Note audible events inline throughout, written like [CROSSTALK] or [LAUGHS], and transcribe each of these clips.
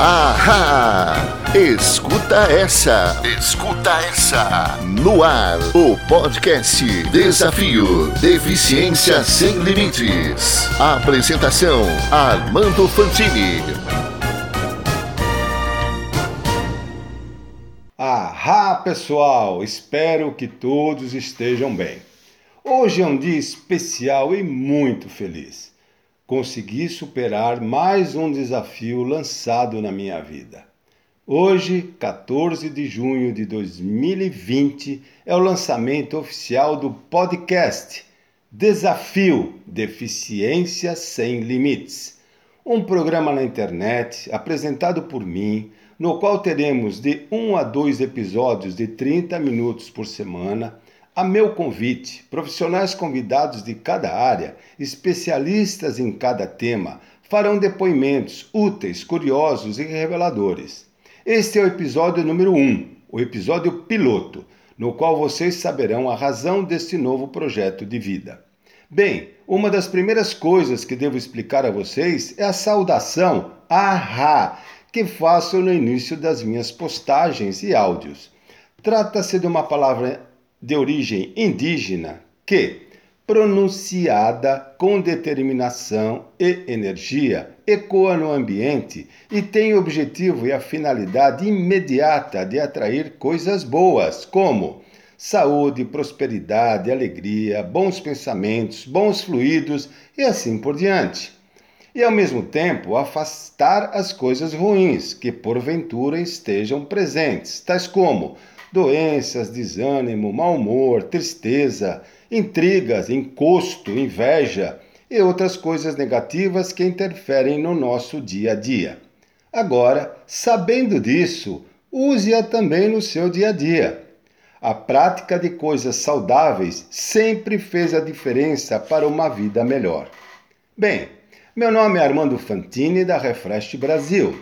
Ahá! Escuta essa! Escuta essa! No ar, o podcast Desafio Deficiência Sem Limites. Apresentação: Armando Fantini. Ahá, pessoal! Espero que todos estejam bem. Hoje é um dia especial e muito feliz consegui superar mais um desafio lançado na minha vida. Hoje, 14 de junho de 2020, é o lançamento oficial do podcast Desafio Deficiência Sem Limites, um programa na internet apresentado por mim, no qual teremos de um a dois episódios de 30 minutos por semana a meu convite, profissionais convidados de cada área, especialistas em cada tema, farão depoimentos úteis, curiosos e reveladores. Este é o episódio número 1, um, o episódio piloto, no qual vocês saberão a razão deste novo projeto de vida. Bem, uma das primeiras coisas que devo explicar a vocês é a saudação Ahá, que faço no início das minhas postagens e áudios. Trata-se de uma palavra de origem indígena que, pronunciada com determinação e energia, ecoa no ambiente e tem o objetivo e a finalidade imediata de atrair coisas boas, como saúde, prosperidade, alegria, bons pensamentos, bons fluidos e assim por diante. E ao mesmo tempo afastar as coisas ruins que porventura estejam presentes, tais como doenças, desânimo, mau humor, tristeza, intrigas, encosto, inveja e outras coisas negativas que interferem no nosso dia a dia. Agora, sabendo disso, use-a também no seu dia a dia. A prática de coisas saudáveis sempre fez a diferença para uma vida melhor. Bem, meu nome é Armando Fantini da Refresh Brasil.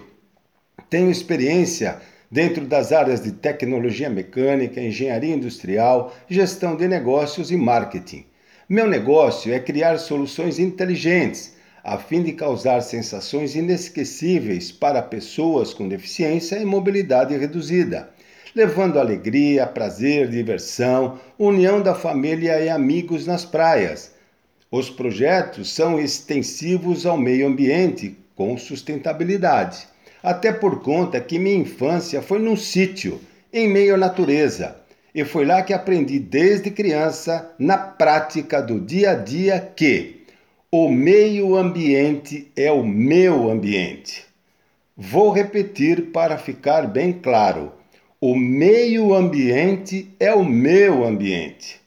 Tenho experiência dentro das áreas de tecnologia mecânica, engenharia industrial, gestão de negócios e marketing. Meu negócio é criar soluções inteligentes a fim de causar sensações inesquecíveis para pessoas com deficiência e mobilidade reduzida, levando alegria, prazer, diversão, união da família e amigos nas praias. Os projetos são extensivos ao meio ambiente com sustentabilidade até por conta que minha infância foi num sítio, em meio à natureza. E foi lá que aprendi desde criança, na prática do dia a dia, que o meio ambiente é o meu ambiente. Vou repetir para ficar bem claro: o meio ambiente é o meu ambiente.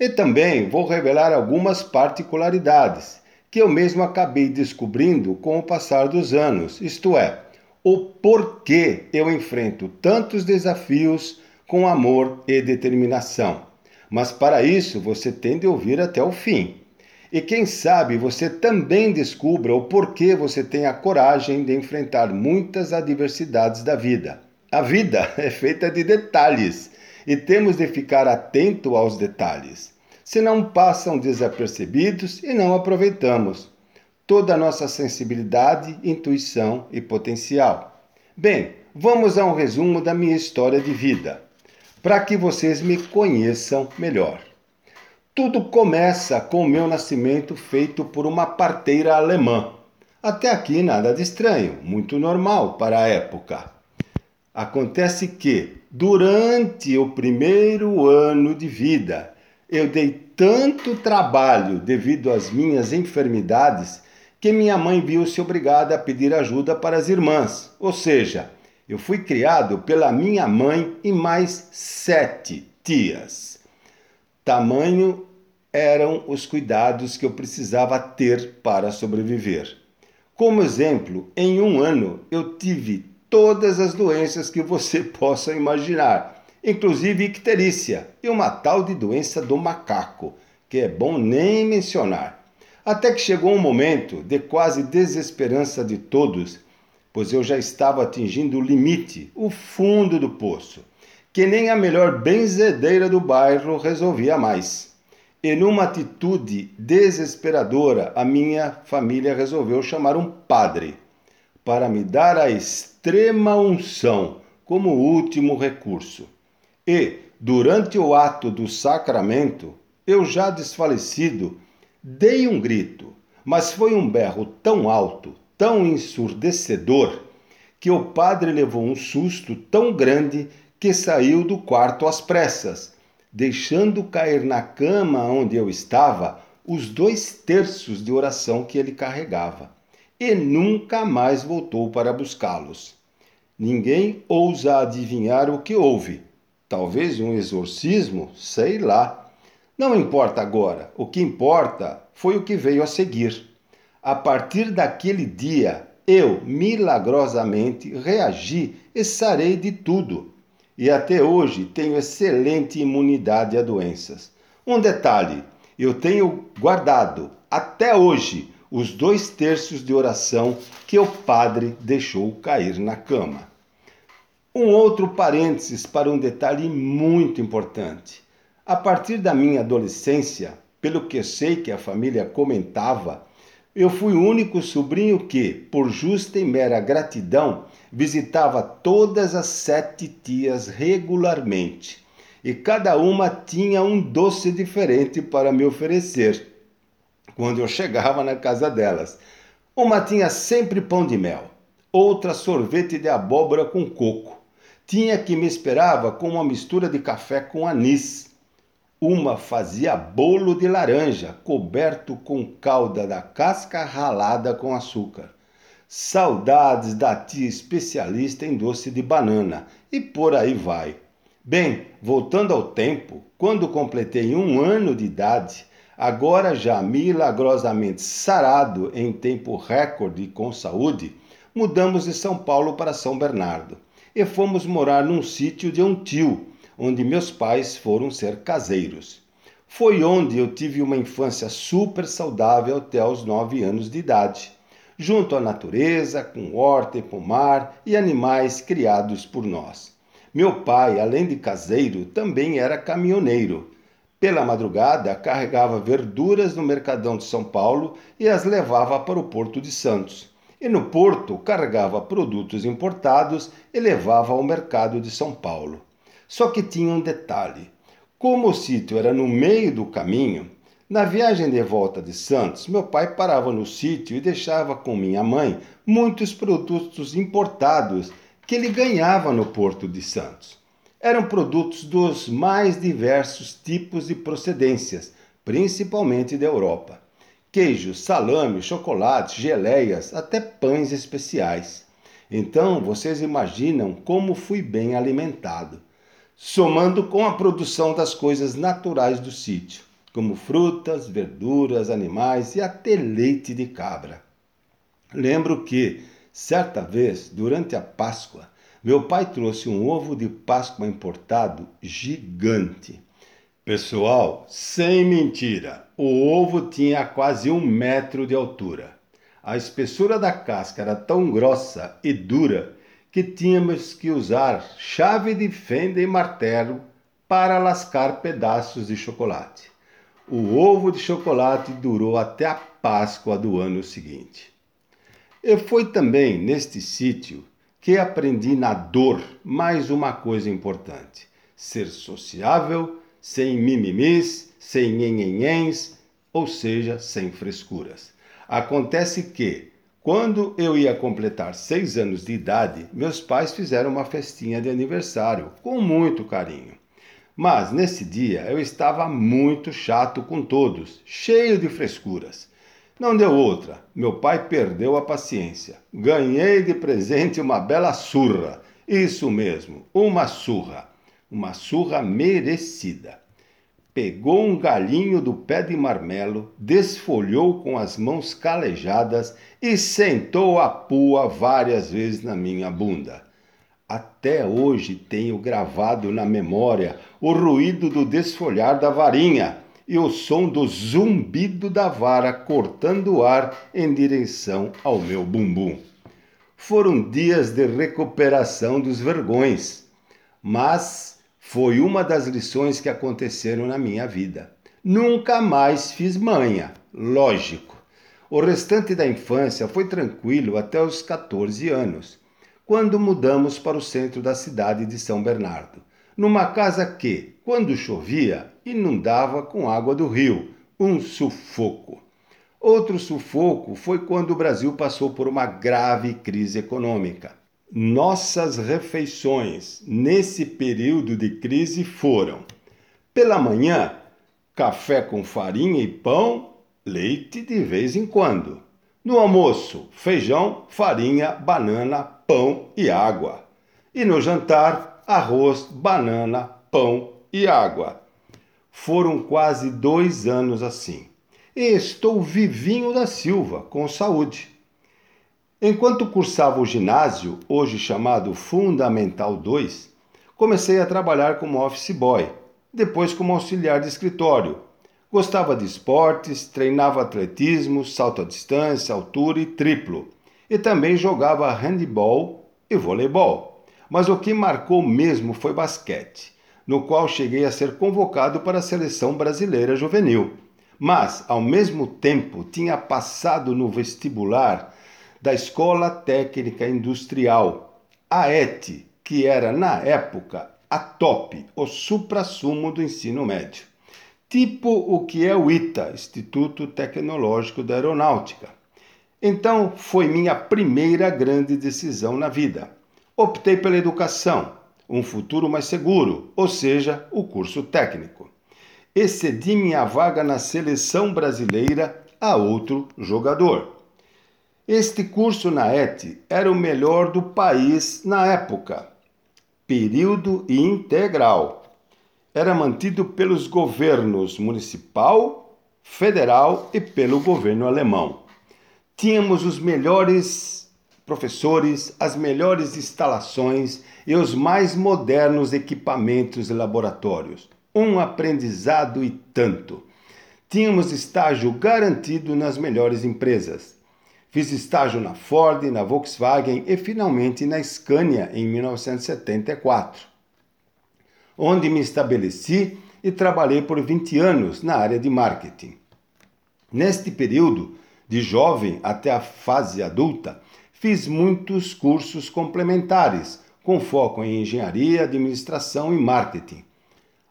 E também vou revelar algumas particularidades que eu mesmo acabei descobrindo com o passar dos anos, isto é, o porquê eu enfrento tantos desafios com amor e determinação. Mas para isso você tem de ouvir até o fim. E quem sabe você também descubra o porquê você tem a coragem de enfrentar muitas adversidades da vida. A vida [LAUGHS] é feita de detalhes e temos de ficar atento aos detalhes, senão passam desapercebidos e não aproveitamos toda a nossa sensibilidade, intuição e potencial. Bem, vamos a um resumo da minha história de vida, para que vocês me conheçam melhor. Tudo começa com o meu nascimento feito por uma parteira alemã. Até aqui nada de estranho, muito normal para a época. Acontece que, durante o primeiro ano de vida, eu dei tanto trabalho devido às minhas enfermidades que minha mãe viu-se obrigada a pedir ajuda para as irmãs, ou seja, eu fui criado pela minha mãe e mais sete tias. Tamanho eram os cuidados que eu precisava ter para sobreviver. Como exemplo, em um ano eu tive todas as doenças que você [LAUGHS] possa imaginar, inclusive icterícia e uma tal de doença do macaco, que é bom nem mencionar. Até que chegou um momento de quase desesperança de todos, pois eu já estava atingindo o limite, o fundo do poço, que nem a melhor benzedeira do bairro resolvia mais. E numa atitude desesperadora, a minha família resolveu chamar um padre. para me dar a extrema unção como último recurso. E, durante o ato do sacramento, eu já desfalecido, dei um grito, mas foi um berro tão alto, tão ensurdecedor, que o padre levou um susto tão grande que saiu do quarto às pressas, deixando cair na cama onde eu estava os dois terços de oração que ele carregava, e nunca mais voltou para buscá-los. Ninguém ousa adivinhar o que houve. Talvez um exorcismo, sei lá. Não importa agora, o que importa foi o que veio a seguir. A partir daquele dia, eu milagrosamente reagi e sarei de tudo. E até hoje tenho excelente imunidade a doenças. Um detalhe: eu tenho guardado até hoje os dois terços de oração que o padre deixou cair na cama. Um outro parênteses para um detalhe muito importante. A partir da minha adolescência, pelo que sei que a família comentava, eu fui o único sobrinho que, por justa e mera gratidão, visitava todas as sete tias regularmente, e cada uma tinha um doce diferente para me oferecer quando eu chegava na casa delas. Uma tinha sempre pão de mel, outra sorvete de abóbora com coco, tinha que me esperava com uma mistura de café com anis uma fazia bolo de laranja, coberto com calda da casca ralada com açúcar. Saudades da tia especialista em doce de banana, e por aí vai. Bem, voltando ao tempo, quando completei um ano de idade, agora já milagrosamente sarado em tempo recorde com saúde, mudamos de São Paulo para São Bernardo e fomos morar num sítio de um tio onde meus pais foram ser caseiros. Foi onde eu tive uma infância super saudável até os nove anos de idade, junto à natureza, com horta e pomar e animais criados por nós. Meu pai, além de caseiro, também era caminhoneiro. Pela madrugada, carregava verduras no Mercadão de São Paulo e as levava para o Porto de Santos. E no porto, carregava produtos importados e levava ao mercado de São Paulo. Só que tinha um detalhe: como o sítio era no meio do caminho, na viagem de volta de Santos, meu pai parava no sítio e deixava com minha mãe muitos produtos importados que ele ganhava no porto de Santos. Eram produtos dos mais diversos tipos e procedências, principalmente da Europa. Queijos, salame, chocolates, geleias, até pães especiais. Então, vocês imaginam como fui bem alimentado somando com a produção das coisas naturais do sítio, como frutas, verduras, animais e até leite de cabra. Lembro que, certa vez, durante a Páscoa, meu pai trouxe um ovo de Páscoa importado gigante. Pessoal, sem mentira, o ovo tinha quase um metro de altura. A espessura da casca era tão grossa e dura que tínhamos que usar chave de fenda e martelo para lascar pedaços de chocolate. O ovo de chocolate durou até a Páscoa do ano seguinte. E foi também neste sítio que aprendi na dor mais uma coisa importante: ser sociável, sem mimimis, sem nhenhenhens, ou seja, sem frescuras. Acontece que, quando eu ia completar seis anos de idade, meus pais fizeram uma festinha de aniversário com muito carinho. Mas nesse dia eu estava muito chato com todos, cheio de frescuras. Não deu outra, meu pai perdeu a paciência. Ganhei de presente uma bela surra. Isso mesmo, uma surra. Uma surra merecida pegou um galinho do pé de marmelo, desfolhou com as mãos calejadas e sentou a pua várias vezes na minha bunda. Até hoje tenho gravado na memória o ruído do desfolhar da varinha e o som do zumbido da vara cortando o ar em direção ao meu bumbum. Foram dias de recuperação dos vergões, mas foi uma das lições que aconteceram na minha vida. Nunca mais fiz manha, lógico. O restante da infância foi tranquilo até os 14 anos, quando mudamos para o centro da cidade de São Bernardo, numa casa que, quando chovia, inundava com água do rio, um sufoco. Outro sufoco foi quando o Brasil passou por uma grave crise econômica. Nossas refeições nesse período de crise foram: pela manhã, café com farinha e pão leite de vez em quando. No almoço, feijão, farinha, banana, pão e água. E no jantar, arroz, banana, pão e água. Foram quase dois anos assim. E estou vivinho da Silva, com saúde. Enquanto cursava o ginásio, hoje chamado Fundamental 2, comecei a trabalhar como office boy, depois como auxiliar de escritório Gostava de esportes, treinava atletismo, salto à distância, altura e triplo. E também jogava handebol e voleibol. Mas o que marcou mesmo foi basquete, no qual cheguei a ser convocado para a seleção brasileira juvenil. Mas, ao mesmo tempo, tinha passado no vestibular da Escola Técnica Industrial, a ET, que era na época a top, o supra-sumo do ensino médio tipo o que é o ITA, Instituto Tecnológico da Aeronáutica. Então, foi minha primeira grande decisão na vida. Optei pela educação, um futuro mais seguro, ou seja, o curso técnico. Excedi minha vaga na seleção brasileira a outro jogador. Este curso na ET era o melhor do país na época. Período integral era mantido pelos governos municipal, federal e pelo governo alemão. Tínhamos os melhores professores, as melhores instalações e os mais modernos equipamentos e laboratórios. Um aprendizado e tanto. Tínhamos estágio garantido nas melhores empresas. Fiz estágio na Ford, na Volkswagen e finalmente na Scania em 1974 onde me estabeleci e trabalhei por 20 anos na área de marketing. Neste período, de jovem até a fase adulta, fiz muitos cursos complementares, com foco em engenharia, administração e marketing.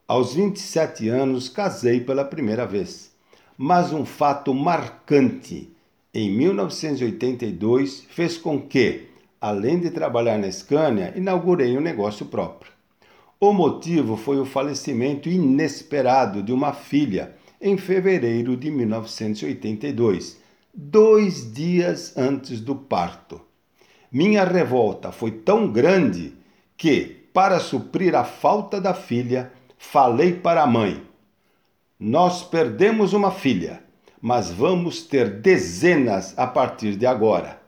Aos 27 anos, casei pela primeira vez. Mas um fato marcante em 1982 fez com que, além de trabalhar na Scania, inaugurei um negócio próprio. O motivo foi o falecimento inesperado de uma filha em fevereiro de 1982, dois dias antes do parto. Minha revolta foi tão grande que, para suprir a falta da filha, falei para a mãe: Nós perdemos uma filha, mas vamos ter dezenas a partir de agora.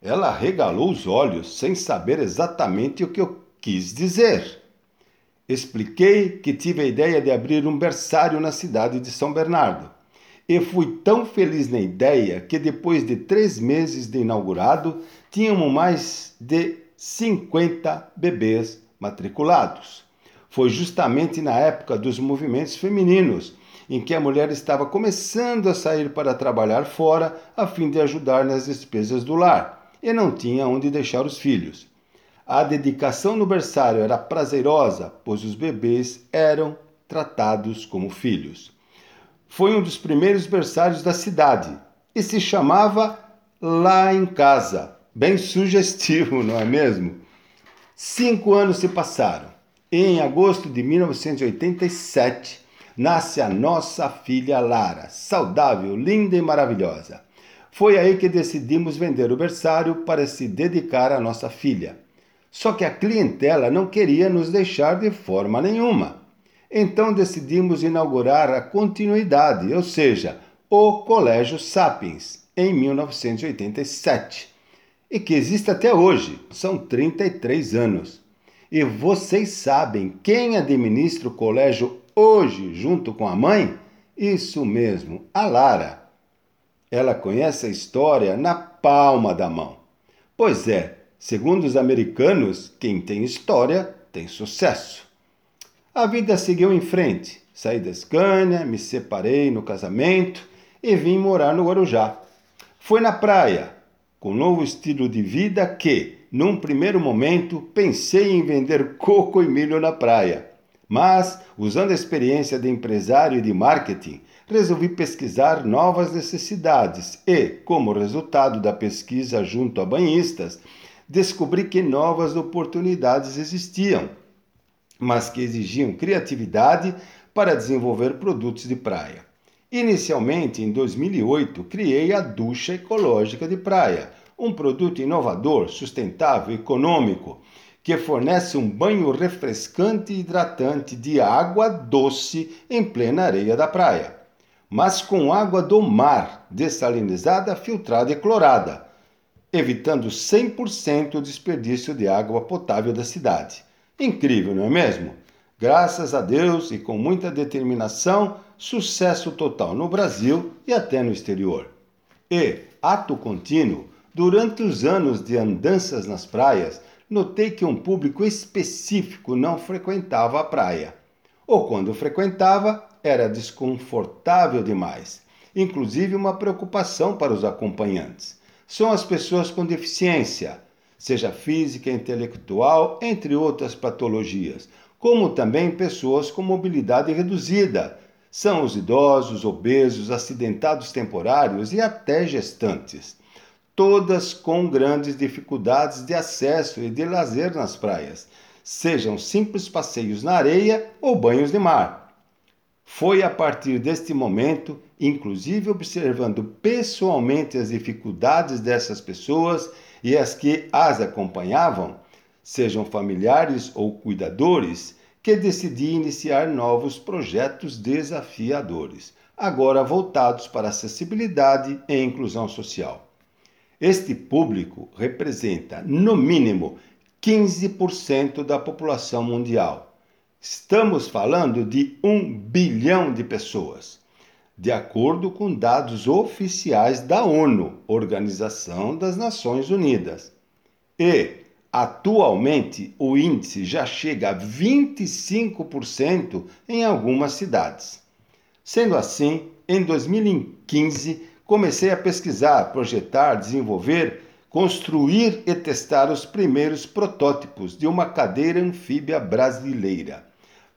Ela regalou os olhos sem saber exatamente o que eu quis dizer. Expliquei que tive a ideia de abrir um berçário na cidade de São Bernardo. E fui tão feliz na ideia que depois de três meses de inaugurado, tínhamos mais de 50 bebês matriculados. Foi justamente na época dos movimentos femininos, em que a mulher estava começando a sair para trabalhar fora a fim de ajudar nas despesas do lar e não tinha onde deixar os filhos. A dedicação no berçário era prazerosa, pois os bebês eram tratados como filhos. Foi um dos primeiros berçários da cidade e se chamava Lá em Casa. Bem sugestivo, [LAUGHS] não é mesmo? Cinco anos se passaram em agosto de 1987 nasce a nossa filha Lara, saudável, linda e maravilhosa. Foi aí que decidimos vender o berçário para se dedicar à nossa filha. Só que a clientela não queria nos deixar de forma nenhuma. Então decidimos inaugurar a continuidade, ou seja, o Colégio Sapiens, em 1987, e que existe até hoje, são 33 anos. E vocês sabem quem administra o colégio hoje junto com a mãe? Isso mesmo, a Lara. Ela conhece a história na palma da mão. Pois é, Segundo os americanos, quem tem história tem sucesso. A vida seguiu em frente. Saí da Scania, me separei no casamento e vim morar no Guarujá. Foi na praia, com novo estilo de vida, que, num primeiro momento, pensei em vender coco e milho na praia. Mas, usando a experiência de empresário e de marketing, resolvi pesquisar novas necessidades e, como resultado da pesquisa junto a banhistas, descobri que novas oportunidades existiam, mas que exigiam criatividade para desenvolver produtos de praia. Inicialmente, em 2008, criei a Ducha Ecológica de Praia, um produto inovador, sustentável, econômico, que fornece um banho refrescante e hidratante de água doce em plena areia da praia, mas com água do mar, dessalinizada, filtrada e clorada, evitando 100% o desperdício de água potável da cidade. Incrível, não é mesmo? Graças a Deus e com muita determinação, sucesso total no Brasil e até no exterior. E, ato contínuo, durante os anos de andanças nas praias, notei que um público específico não frequentava a praia. Ou quando frequentava, era desconfortável demais, inclusive uma preocupação para os acompanhantes. São as pessoas com deficiência, seja física, intelectual, entre outras patologias, como também pessoas com mobilidade reduzida. São os idosos, obesos, acidentados temporários e até gestantes. Todas com grandes dificuldades de acesso e de lazer nas praias, sejam simples passeios na areia ou banhos de mar. Foi a partir deste momento, inclusive observando pessoalmente as dificuldades dessas pessoas e as que as acompanhavam, sejam familiares ou cuidadores, que decidi iniciar novos projetos desafiadores, agora voltados para acessibilidade e inclusão social. Este público representa, no mínimo, 15% da população mundial. Estamos falando de um bilhão de pessoas, de acordo com dados oficiais da ONU, Organização das Nações Unidas. E, Atualmente, o índice já chega a 25% em algumas cidades. Sendo assim, em 2015, comecei a pesquisar, projetar, desenvolver, construir e testar os primeiros protótipos de uma cadeira anfíbia brasileira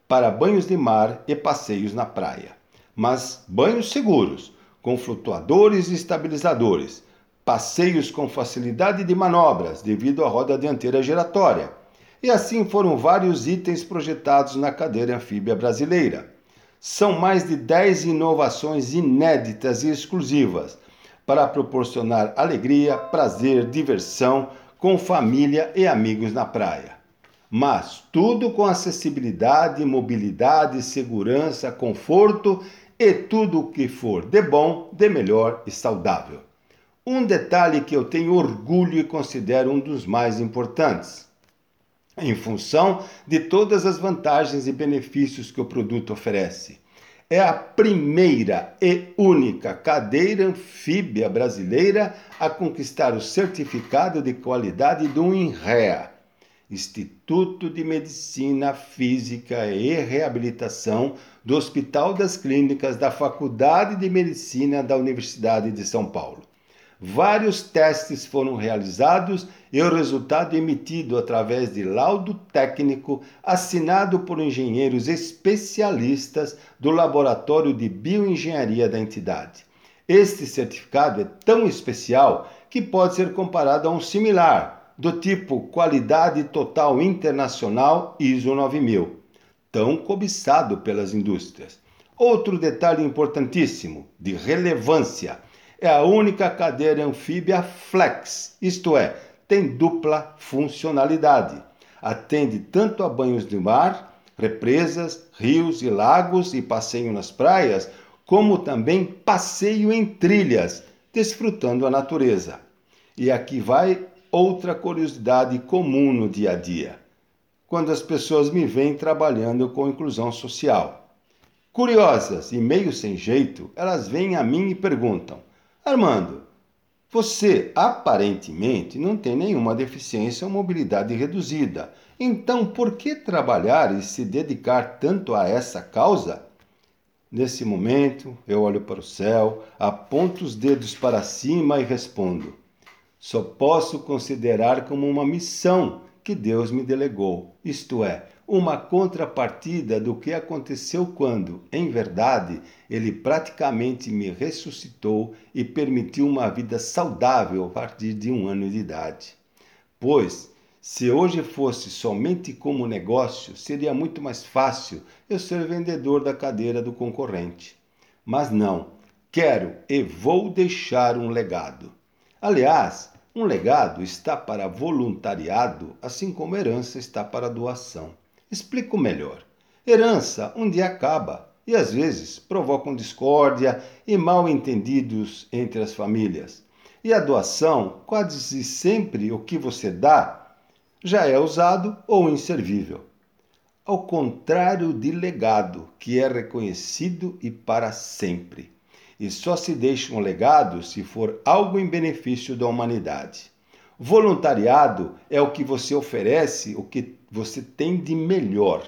para banhos de mar e passeios na praia. Mas banhos seguros, com flutuadores e estabilizadores passeios com facilidade de manobras devido à roda dianteira giratória. E assim foram vários itens projetados na cadeira anfíbia brasileira. São mais de 10 inovações inéditas e exclusivas para proporcionar alegria, prazer, diversão com família e amigos na praia. Mas tudo com acessibilidade, mobilidade, segurança, conforto e tudo o que for de bom, de melhor e saudável. Um detalhe que eu tenho orgulho e considero um dos mais importantes. Em função de todas as vantagens e benefícios que o produto oferece. É a primeira e única cadeira anfíbia brasileira a conquistar o certificado de qualidade do INREA, Instituto de Medicina Física e Reabilitação do Hospital das Clínicas da Faculdade de Medicina da Universidade de São Paulo. Vários testes foram realizados e o resultado emitido através de laudo técnico assinado por engenheiros especialistas do Laboratório de Bioengenharia da entidade. Este certificado é tão especial que pode ser comparado a um similar, do tipo Qualidade Total Internacional ISO 9000, tão cobiçado pelas indústrias. Outro detalhe importantíssimo, de relevância, é a única cadeira anfíbia flex, isto é, tem dupla funcionalidade. Atende tanto a banhos de mar, represas, rios e lagos e passeio nas praias, como também passeio em trilhas, desfrutando a natureza. E aqui vai outra curiosidade comum no dia a dia. Quando as pessoas me veem trabalhando com inclusão social. Curiosas e meio sem jeito, elas vêm a mim e perguntam: Armando, você aparentemente não tem nenhuma deficiência ou mobilidade reduzida. Então, por que trabalhar e se dedicar tanto a essa causa? Nesse momento, eu olho para o céu, aponto os dedos para cima e respondo: só posso considerar como uma missão que Deus me delegou, isto é, uma contrapartida do que aconteceu quando, em verdade, Ele praticamente me ressuscitou e permitiu uma vida saudável a partir de um ano de idade. Pois, se hoje fosse somente como negócio, seria muito mais fácil eu ser vendedor da cadeira do concorrente. Mas não, quero e vou deixar um legado. Aliás, um legado está para voluntariado, assim como herança está para doação. Explico melhor. Herança um dia acaba e às vezes provocam discórdia e mal entendidos entre as famílias. E a doação, quase sempre o que você dá já é usado ou inservível. Ao contrário de legado, que é reconhecido e para sempre. E só se deixa um legado se for algo em benefício da humanidade. Voluntariado é o que você oferece, o que você tem de melhor,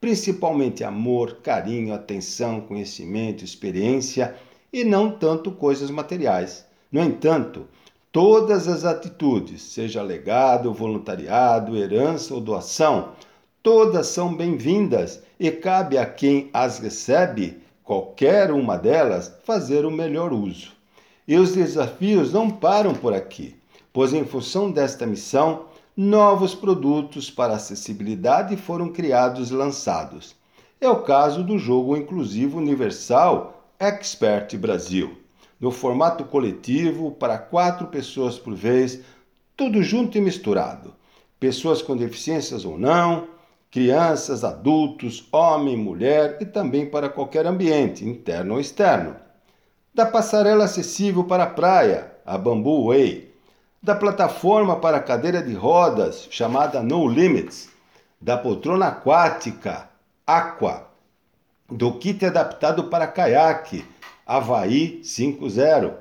principalmente amor, carinho, atenção, conhecimento, experiência e não tanto coisas materiais. No entanto, Todas as atitudes, seja legado, voluntariado, herança ou doação, todas são bem-vindas e cabe a quem as recebe, qualquer uma delas, fazer o melhor uso. E os desafios não param por aqui, pois, em função desta missão, novos produtos para acessibilidade foram criados e lançados. É o caso do jogo inclusivo universal Expert Brasil no formato coletivo para quatro pessoas por vez, tudo junto e misturado. Pessoas com deficiências ou não, crianças, adultos, homem, mulher e também para qualquer ambiente, interno ou externo. Da passarela acessível para a praia, a Bamboo Way. Da plataforma para cadeira de rodas, chamada No Limits. Da poltrona aquática, Aqua. Do kit adaptado para caiaque, Havaí 5.0,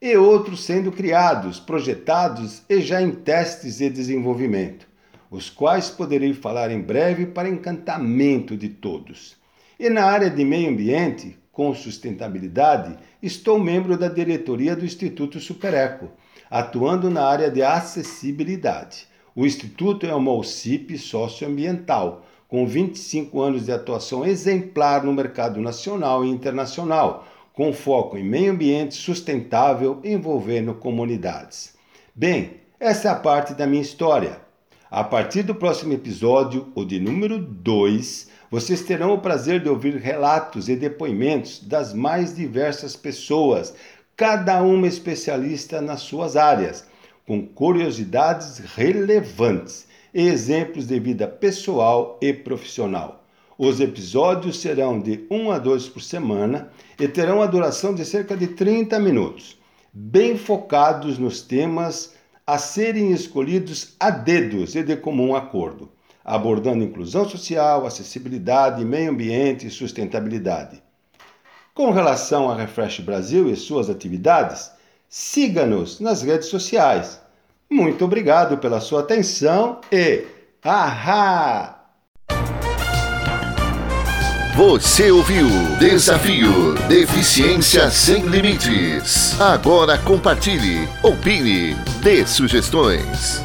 e outros sendo criados, projetados e já em testes e desenvolvimento, os quais poderei falar em breve para encantamento de todos. E na área de meio ambiente, com sustentabilidade, estou membro da diretoria do Instituto Supereco, atuando na área de acessibilidade. O Instituto é uma OCIP socioambiental, com 25 anos de atuação exemplar no mercado nacional e internacional, com foco em meio ambiente sustentável envolvendo comunidades. Bem, essa é a parte da minha história. A partir do próximo episódio, o de número 2, vocês terão o prazer de ouvir relatos e depoimentos das mais diversas pessoas, cada uma especialista nas suas áreas, com curiosidades relevantes e exemplos de vida pessoal e profissional. Os episódios serão de 1 a 2 por semana e terão a duração de cerca de 30 minutos, bem focados nos temas a serem escolhidos a dedos e de comum acordo, abordando inclusão social, acessibilidade, meio ambiente e sustentabilidade. Com relação a Refresh Brasil e suas atividades, siga-nos nas redes sociais. Muito obrigado pela sua atenção e ahá! Você ouviu Desafio Deficiência Sem Limites. Agora compartilhe, opine, dê sugestões.